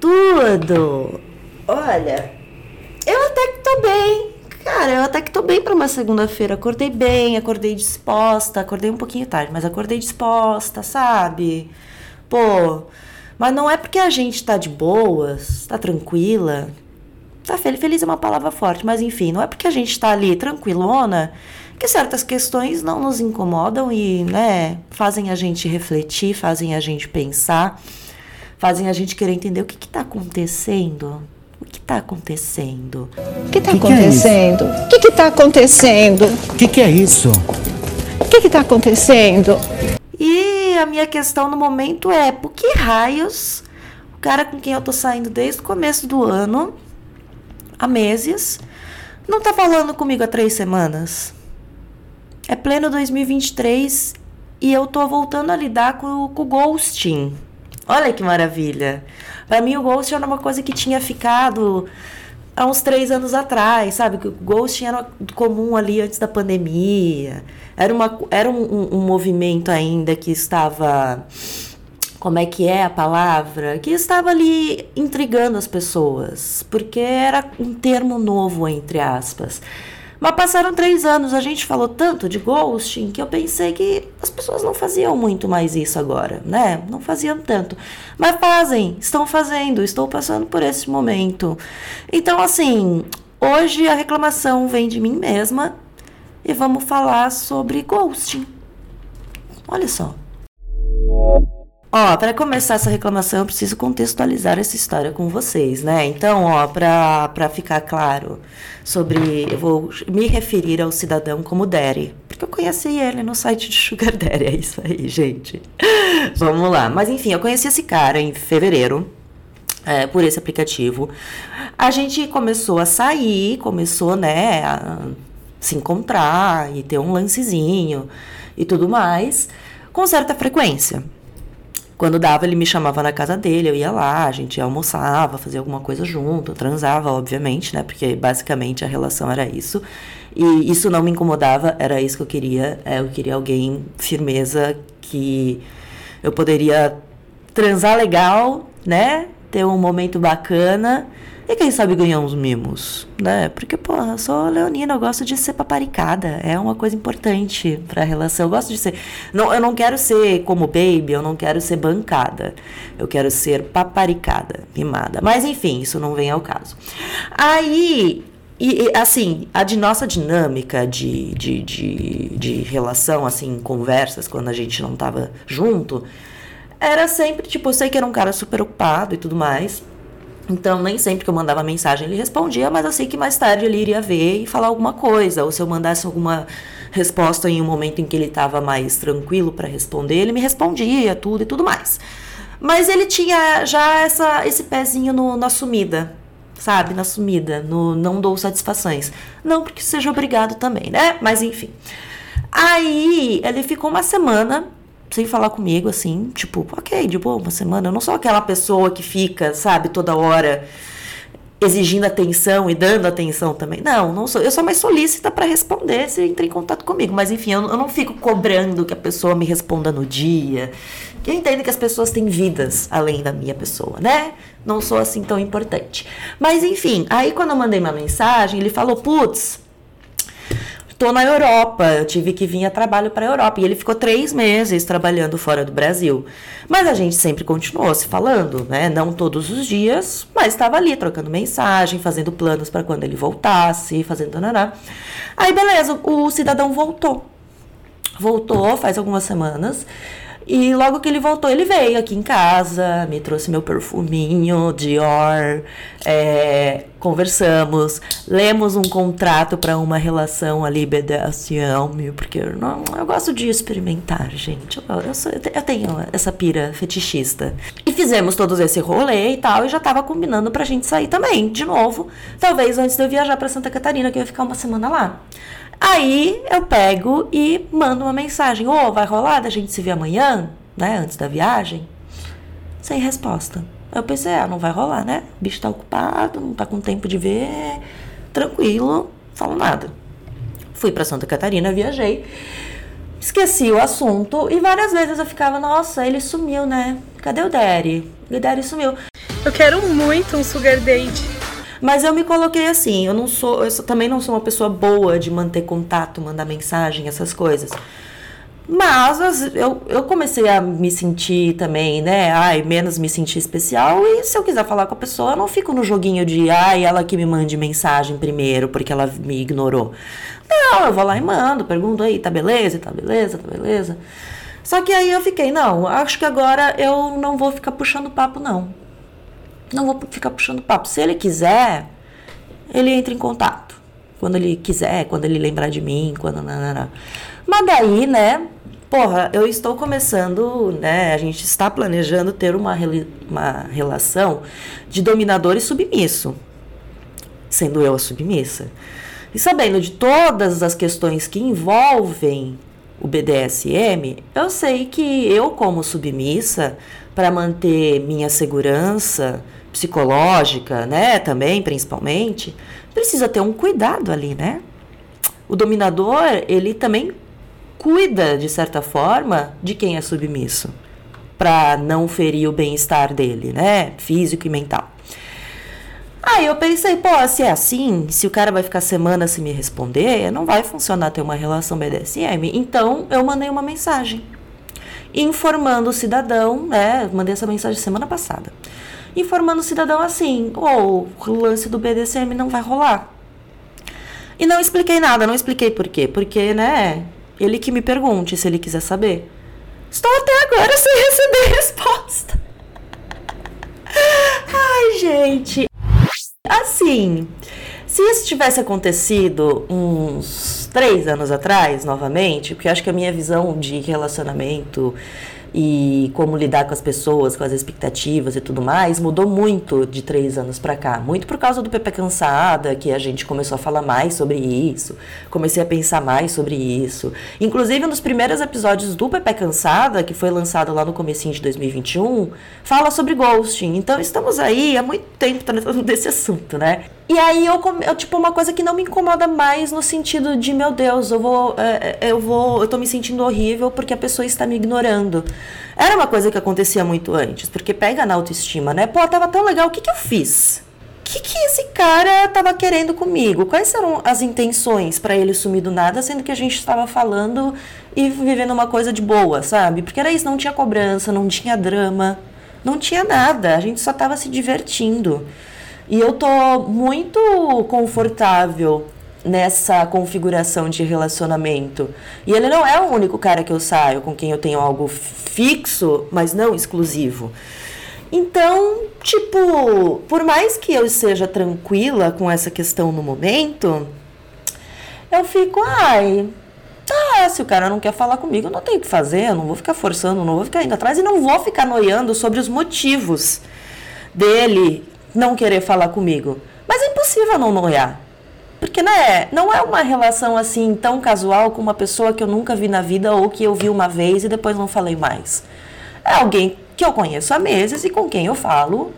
tudo? Olha, eu até que tô bem. Cara, eu até que tô bem para uma segunda-feira. Acordei bem, acordei disposta. Acordei um pouquinho tarde, mas acordei disposta, sabe? Pô, mas não é porque a gente tá de boas, tá tranquila. Tá feliz, feliz é uma palavra forte, mas enfim, não é porque a gente tá ali tranquilona que certas questões não nos incomodam e, né, fazem a gente refletir, fazem a gente pensar, fazem a gente querer entender o que que tá acontecendo o que está acontecendo? O que está acontecendo? O que está acontecendo? O que, que é isso? O que está acontecendo? E a minha questão no momento é: por que raios o cara com quem eu tô saindo desde o começo do ano, há meses, não tá falando comigo há três semanas? É pleno 2023 e eu tô voltando a lidar com, com o ghosting. Olha que maravilha! Para mim, o Ghost era uma coisa que tinha ficado há uns três anos atrás, sabe? Que o Ghost era comum ali antes da pandemia. Era, uma, era um, um, um movimento ainda que estava. Como é que é a palavra? Que estava ali intrigando as pessoas, porque era um termo novo, entre aspas. Mas passaram três anos, a gente falou tanto de ghosting que eu pensei que as pessoas não faziam muito mais isso agora, né? Não faziam tanto. Mas fazem, estão fazendo, estou passando por esse momento. Então, assim, hoje a reclamação vem de mim mesma e vamos falar sobre ghosting. Olha só. Ó, para começar essa reclamação, eu preciso contextualizar essa história com vocês, né? Então, ó, para ficar claro sobre. Eu vou me referir ao cidadão como Daddy, porque eu conheci ele no site de Sugar Daddy, é isso aí, gente. Vamos lá. Mas enfim, eu conheci esse cara em fevereiro. É, por esse aplicativo. A gente começou a sair, começou, né, a se encontrar e ter um lancezinho e tudo mais, com certa frequência. Quando dava, ele me chamava na casa dele, eu ia lá, a gente almoçava, fazia alguma coisa junto, transava, obviamente, né? Porque basicamente a relação era isso. E isso não me incomodava, era isso que eu queria. É, eu queria alguém, firmeza, que eu poderia transar legal, né? Ter um momento bacana e quem sabe ganhar uns mimos, né? Porque, porra, sou leonina, eu gosto de ser paparicada. É uma coisa importante pra relação. Eu gosto de ser. Não, eu não quero ser como baby, eu não quero ser bancada. Eu quero ser paparicada, mimada. Mas enfim, isso não vem ao caso. Aí, e, assim, a de nossa dinâmica de, de, de, de relação, assim, conversas, quando a gente não tava junto, era sempre, tipo, eu sei que era um cara super ocupado e tudo mais. Então, nem sempre que eu mandava mensagem ele respondia, mas eu sei que mais tarde ele iria ver e falar alguma coisa. Ou se eu mandasse alguma resposta em um momento em que ele estava mais tranquilo para responder, ele me respondia tudo e tudo mais. Mas ele tinha já essa, esse pezinho no, na sumida, sabe? Na sumida, no não dou satisfações. Não porque seja obrigado também, né? Mas enfim. Aí ele ficou uma semana sem falar comigo, assim, tipo, ok, de boa, uma semana. Eu não sou aquela pessoa que fica, sabe, toda hora exigindo atenção e dando atenção também. Não, não sou. Eu sou mais solícita para responder se entra em contato comigo. Mas enfim, eu, eu, não fico cobrando que a pessoa me responda no dia. Eu entendo que as pessoas têm vidas além da minha pessoa, né? Não sou assim tão importante. Mas enfim, aí quando eu mandei uma mensagem, ele falou: putz, Tô na Europa, eu tive que vir a trabalho para a Europa. E ele ficou três meses trabalhando fora do Brasil. Mas a gente sempre continuou se falando, né? Não todos os dias, mas estava ali trocando mensagem, fazendo planos para quando ele voltasse, fazendo nananá. Aí, beleza, o cidadão voltou. Voltou faz algumas semanas. E logo que ele voltou, ele veio aqui em casa, me trouxe meu perfuminho Dior, é, conversamos, lemos um contrato para uma relação ali BDSM, porque eu, não, eu gosto de experimentar, gente. Eu, eu, sou, eu, tenho essa pira fetichista. E fizemos todos esse rolê e tal, e já tava combinando pra gente sair também, de novo. Talvez antes de eu viajar para Santa Catarina, que eu ia ficar uma semana lá. Aí eu pego e mando uma mensagem: Ô, oh, vai rolar da gente se ver amanhã, né? Antes da viagem? Sem resposta. Eu pensei: ah, não vai rolar, né? O bicho tá ocupado, não tá com tempo de ver. Tranquilo, falo nada. Fui para Santa Catarina, viajei. Esqueci o assunto e várias vezes eu ficava: nossa, ele sumiu, né? Cadê o Daddy? O Daddy sumiu. Eu quero muito um sugar date. Mas eu me coloquei assim, eu não sou, eu também não sou uma pessoa boa de manter contato, mandar mensagem, essas coisas. Mas eu, eu comecei a me sentir também, né? Ai, menos me sentir especial. E se eu quiser falar com a pessoa, eu não fico no joguinho de ai, ela que me mande mensagem primeiro, porque ela me ignorou. Não, eu vou lá e mando, pergunto aí, tá beleza, tá beleza, tá beleza. Só que aí eu fiquei, não, acho que agora eu não vou ficar puxando papo, não. Não vou ficar puxando papo. Se ele quiser, ele entra em contato. Quando ele quiser, quando ele lembrar de mim, quando. Nanana. Mas daí, né? Porra, eu estou começando, né? A gente está planejando ter uma, uma relação de dominador e submisso. Sendo eu a submissa. E sabendo de todas as questões que envolvem o BDSM, eu sei que eu, como submissa, para manter minha segurança, psicológica, né, também, principalmente, precisa ter um cuidado ali, né? O dominador, ele também cuida, de certa forma, de quem é submisso, para não ferir o bem-estar dele, né, físico e mental. Aí eu pensei, pô, se é assim, se o cara vai ficar semana sem me responder, não vai funcionar ter uma relação BDSM. Então eu mandei uma mensagem informando o cidadão, né? Mandei essa mensagem semana passada informando o cidadão assim: ou oh, o lance do BDSM não vai rolar. E não expliquei nada, não expliquei por quê. Porque, né, ele que me pergunte se ele quiser saber. Estou até agora sem receber resposta. Ai, gente. Assim, se isso tivesse acontecido uns três anos atrás, novamente, porque acho que a minha visão de relacionamento e como lidar com as pessoas, com as expectativas e tudo mais, mudou muito de três anos para cá. Muito por causa do Pepe Cansada, que a gente começou a falar mais sobre isso, comecei a pensar mais sobre isso. Inclusive, nos primeiros episódios do Pepe Cansada, que foi lançado lá no comecinho de 2021, fala sobre ghosting. Então, estamos aí há muito tempo tratando desse assunto, né? E aí eu, eu, tipo, uma coisa que não me incomoda mais no sentido de, meu Deus, eu vou, é, é, eu vou, eu tô me sentindo horrível porque a pessoa está me ignorando. Era uma coisa que acontecia muito antes, porque pega na autoestima, né? Pô, tava tão legal, o que que eu fiz? O que que esse cara tava querendo comigo? Quais eram as intenções para ele sumir do nada, sendo que a gente estava falando e vivendo uma coisa de boa, sabe? Porque era isso, não tinha cobrança, não tinha drama, não tinha nada, a gente só tava se divertindo. E eu tô muito confortável nessa configuração de relacionamento. E ele não é o único cara que eu saio com quem eu tenho algo fixo, mas não exclusivo. Então, tipo, por mais que eu seja tranquila com essa questão no momento, eu fico, ai, tá, se o cara não quer falar comigo, não tenho o que fazer, eu não vou ficar forçando, não vou ficar indo atrás e não vou ficar noiando sobre os motivos dele não querer falar comigo. Mas é impossível não noiar. Porque né, não é uma relação assim tão casual com uma pessoa que eu nunca vi na vida ou que eu vi uma vez e depois não falei mais. É alguém que eu conheço há meses e com quem eu falo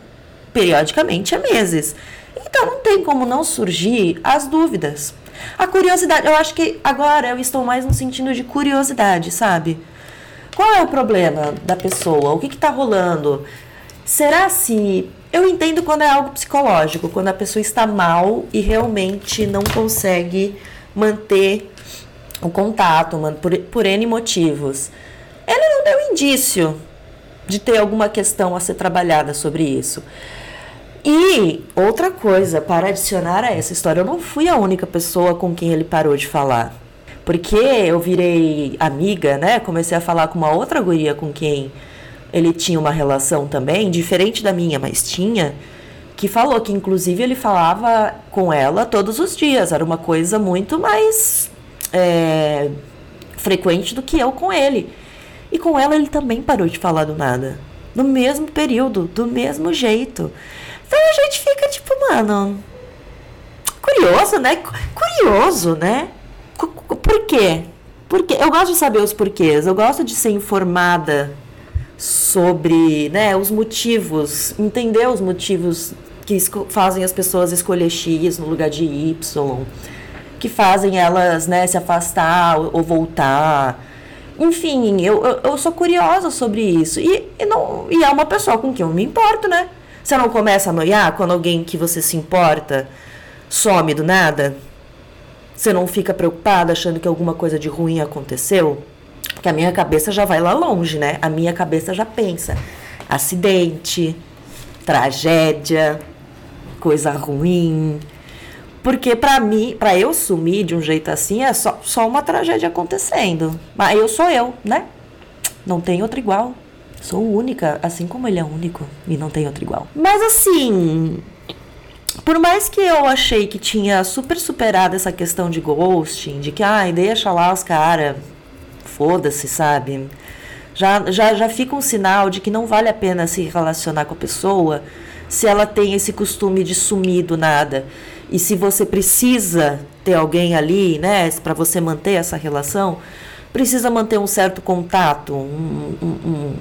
periodicamente há meses. Então não tem como não surgir as dúvidas. A curiosidade, eu acho que agora eu estou mais no sentido de curiosidade, sabe? Qual é o problema da pessoa? O que está rolando? Será se eu entendo quando é algo psicológico, quando a pessoa está mal e realmente não consegue manter o contato, por, por N motivos. Ele não deu indício de ter alguma questão a ser trabalhada sobre isso. E outra coisa, para adicionar a essa história, eu não fui a única pessoa com quem ele parou de falar. Porque eu virei amiga, né? Comecei a falar com uma outra guria com quem ele tinha uma relação também, diferente da minha, mas tinha, que falou que inclusive ele falava com ela todos os dias. Era uma coisa muito mais é, frequente do que eu com ele. E com ela ele também parou de falar do nada. No mesmo período, do mesmo jeito. Então a gente fica tipo, mano. Curioso, né? Curioso, né? Por quê? Porque eu gosto de saber os porquês, eu gosto de ser informada sobre né, os motivos, entender os motivos que fazem as pessoas escolher X no lugar de Y, que fazem elas né, se afastar ou voltar. Enfim, eu, eu, eu sou curiosa sobre isso. E, e, não, e é uma pessoa com quem eu me importo, né? Você não começa a noiar quando alguém que você se importa some do nada? Você não fica preocupada achando que alguma coisa de ruim aconteceu? Porque a minha cabeça já vai lá longe, né? A minha cabeça já pensa: acidente, tragédia, coisa ruim. Porque para mim, para eu sumir de um jeito assim, é só, só uma tragédia acontecendo. Mas eu sou eu, né? Não tem outra igual. Sou única, assim como ele é único e não tem outro igual. Mas assim, por mais que eu achei que tinha super superado essa questão de ghosting, de que, ai, deixa lá os caras, foda-se, sabe? Já, já, já fica um sinal de que não vale a pena se relacionar com a pessoa se ela tem esse costume de sumir do nada. E se você precisa ter alguém ali, né, para você manter essa relação, precisa manter um certo contato, um, um, um,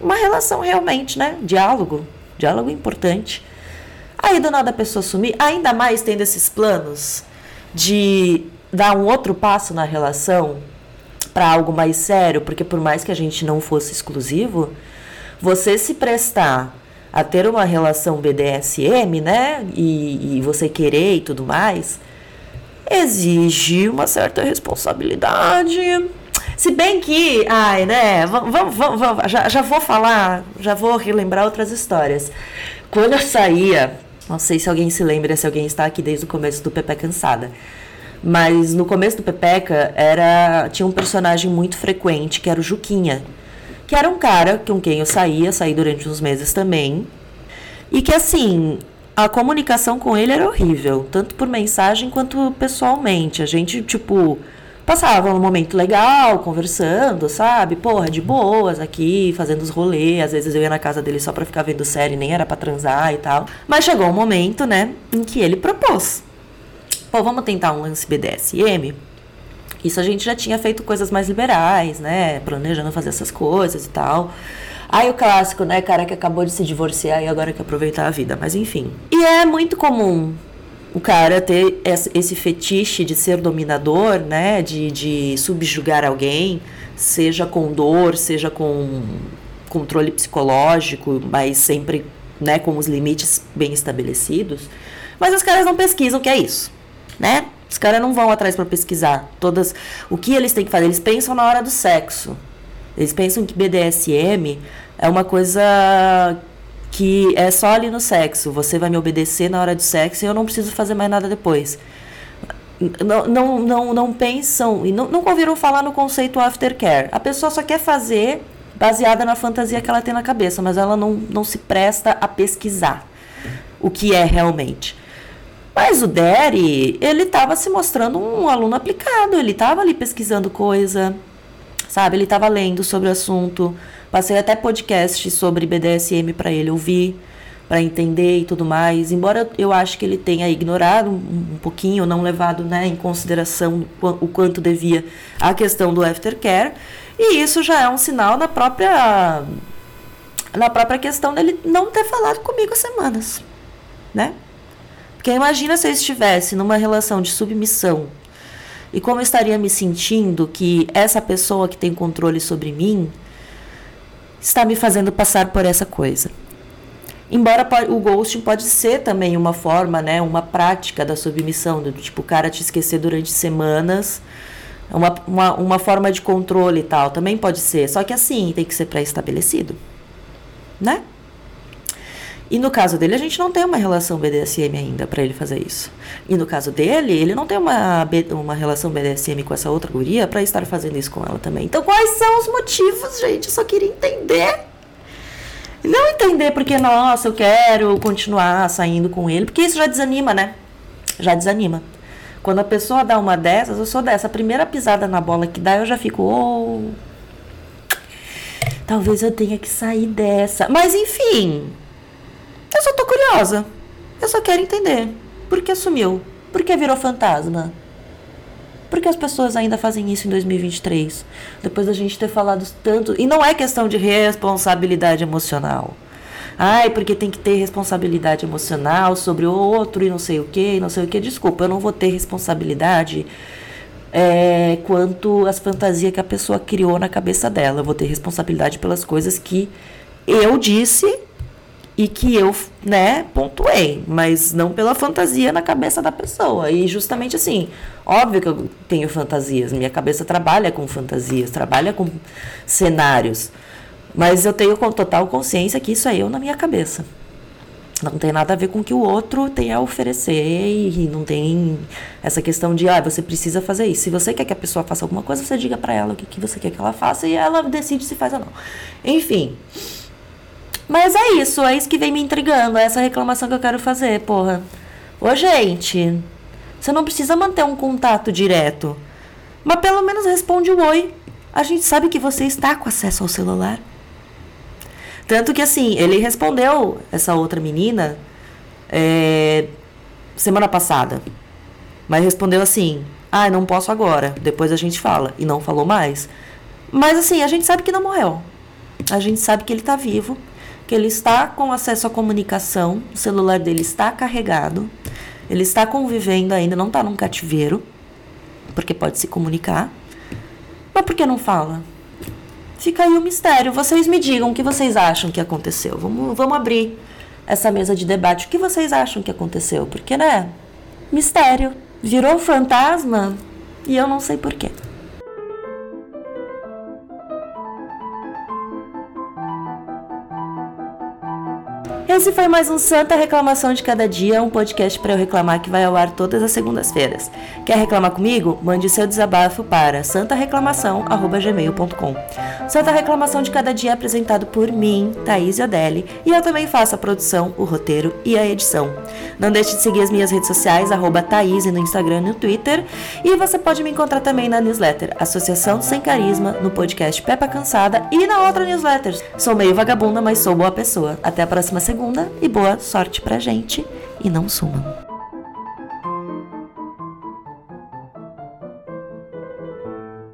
uma relação realmente, né? Diálogo. Diálogo importante. Aí do nada a pessoa sumir, ainda mais tendo esses planos de dar um outro passo na relação para algo mais sério, porque por mais que a gente não fosse exclusivo, você se prestar a ter uma relação BDSM, né, e, e você querer e tudo mais, exige uma certa responsabilidade. Se bem que, ai, né, vamos, vamos, vamos já, já vou falar, já vou relembrar outras histórias. Quando eu saía não sei se alguém se lembra, se alguém está aqui desde o começo do Pepe Cansada. Mas no começo do Pepeca era tinha um personagem muito frequente que era o Juquinha, que era um cara com quem eu saía, saí durante uns meses também. E que assim, a comunicação com ele era horrível, tanto por mensagem quanto pessoalmente. A gente, tipo, passava um momento legal, conversando, sabe? Porra, de boas aqui, fazendo os rolês. Às vezes eu ia na casa dele só pra ficar vendo série, nem era pra transar e tal. Mas chegou um momento, né, em que ele propôs. Pô, vamos tentar um lance BDSM? Isso a gente já tinha feito coisas mais liberais, né? Planejando fazer essas coisas e tal. Aí o clássico, né? Cara que acabou de se divorciar e agora quer aproveitar a vida. Mas enfim. E é muito comum o cara ter esse fetiche de ser dominador, né, de, de subjugar alguém, seja com dor, seja com controle psicológico, mas sempre, né, com os limites bem estabelecidos. Mas os caras não pesquisam o que é isso, né? Os caras não vão atrás para pesquisar todas o que eles têm que fazer. Eles pensam na hora do sexo. Eles pensam que BDSM é uma coisa que é só ali no sexo. Você vai me obedecer na hora do sexo e eu não preciso fazer mais nada depois. Não, não, não, não pensam e não, nunca ouviram falar no conceito aftercare. A pessoa só quer fazer baseada na fantasia que ela tem na cabeça, mas ela não, não se presta a pesquisar o que é realmente. Mas o Derry, ele estava se mostrando um aluno aplicado, ele estava ali pesquisando coisa, sabe? Ele estava lendo sobre o assunto, Passei até podcast sobre BDSM para ele ouvir, para entender e tudo mais. Embora eu acho que ele tenha ignorado um, um pouquinho, não levado né, em consideração o quanto devia a questão do aftercare. E isso já é um sinal na própria na própria questão dele não ter falado comigo há semanas, né? Porque imagina se eu estivesse numa relação de submissão e como eu estaria me sentindo que essa pessoa que tem controle sobre mim está me fazendo passar por essa coisa. Embora o ghosting pode ser também uma forma, né, uma prática da submissão, do tipo o cara te esquecer durante semanas, uma, uma, uma forma de controle e tal, também pode ser. Só que assim, tem que ser pré-estabelecido, né? E no caso dele, a gente não tem uma relação BDSM ainda para ele fazer isso. E no caso dele, ele não tem uma, uma relação BDSM com essa outra guria para estar fazendo isso com ela também. Então, quais são os motivos, gente? Eu só queria entender. Não entender porque, nossa, eu quero continuar saindo com ele, porque isso já desanima, né? Já desanima. Quando a pessoa dá uma dessas, eu sou dessa. A primeira pisada na bola que dá, eu já fico, oh, talvez eu tenha que sair dessa. Mas enfim, eu só tô curiosa. Eu só quero entender. Por que sumiu? Por que virou fantasma? Por que as pessoas ainda fazem isso em 2023? Depois da gente ter falado tanto. E não é questão de responsabilidade emocional. Ai, porque tem que ter responsabilidade emocional sobre o outro e não sei o que, não sei o que. Desculpa, eu não vou ter responsabilidade é, quanto às fantasias que a pessoa criou na cabeça dela. Eu vou ter responsabilidade pelas coisas que eu disse e que eu, né, pontuei, mas não pela fantasia na cabeça da pessoa. E justamente assim, óbvio que eu tenho fantasias, minha cabeça trabalha com fantasias, trabalha com cenários, mas eu tenho com total consciência que isso é eu na minha cabeça. Não tem nada a ver com o que o outro tem a oferecer e não tem essa questão de, ah, você precisa fazer isso. Se você quer que a pessoa faça alguma coisa, você diga para ela o que, que você quer que ela faça e ela decide se faz ou não. Enfim, mas é isso, é isso que vem me intrigando, é essa reclamação que eu quero fazer, porra. Ô, gente, você não precisa manter um contato direto, mas pelo menos responde o oi. A gente sabe que você está com acesso ao celular. Tanto que assim, ele respondeu essa outra menina é, semana passada. Mas respondeu assim: Ah, não posso agora, depois a gente fala. E não falou mais. Mas assim, a gente sabe que não morreu. A gente sabe que ele está vivo que ele está com acesso à comunicação, o celular dele está carregado, ele está convivendo ainda, não está num cativeiro, porque pode se comunicar. Mas por que não fala? Fica aí o mistério. Vocês me digam o que vocês acham que aconteceu. Vamos, vamos abrir essa mesa de debate. O que vocês acham que aconteceu? Porque, né? Mistério. Virou fantasma e eu não sei porquê. Esse foi mais um Santa Reclamação de Cada Dia, um podcast para eu reclamar que vai ao ar todas as segundas-feiras. Quer reclamar comigo? Mande seu desabafo para santareclamação.gmail.com Santa Reclamação de Cada Dia é apresentado por mim, Thaís Odelli, e eu também faço a produção, o roteiro e a edição. Não deixe de seguir as minhas redes sociais, Thaís no Instagram e no Twitter, e você pode me encontrar também na newsletter Associação Sem Carisma, no podcast Peppa Cansada e na outra newsletter. Sou meio vagabunda, mas sou boa pessoa. Até a próxima segunda segunda e boa sorte pra gente e não sumam.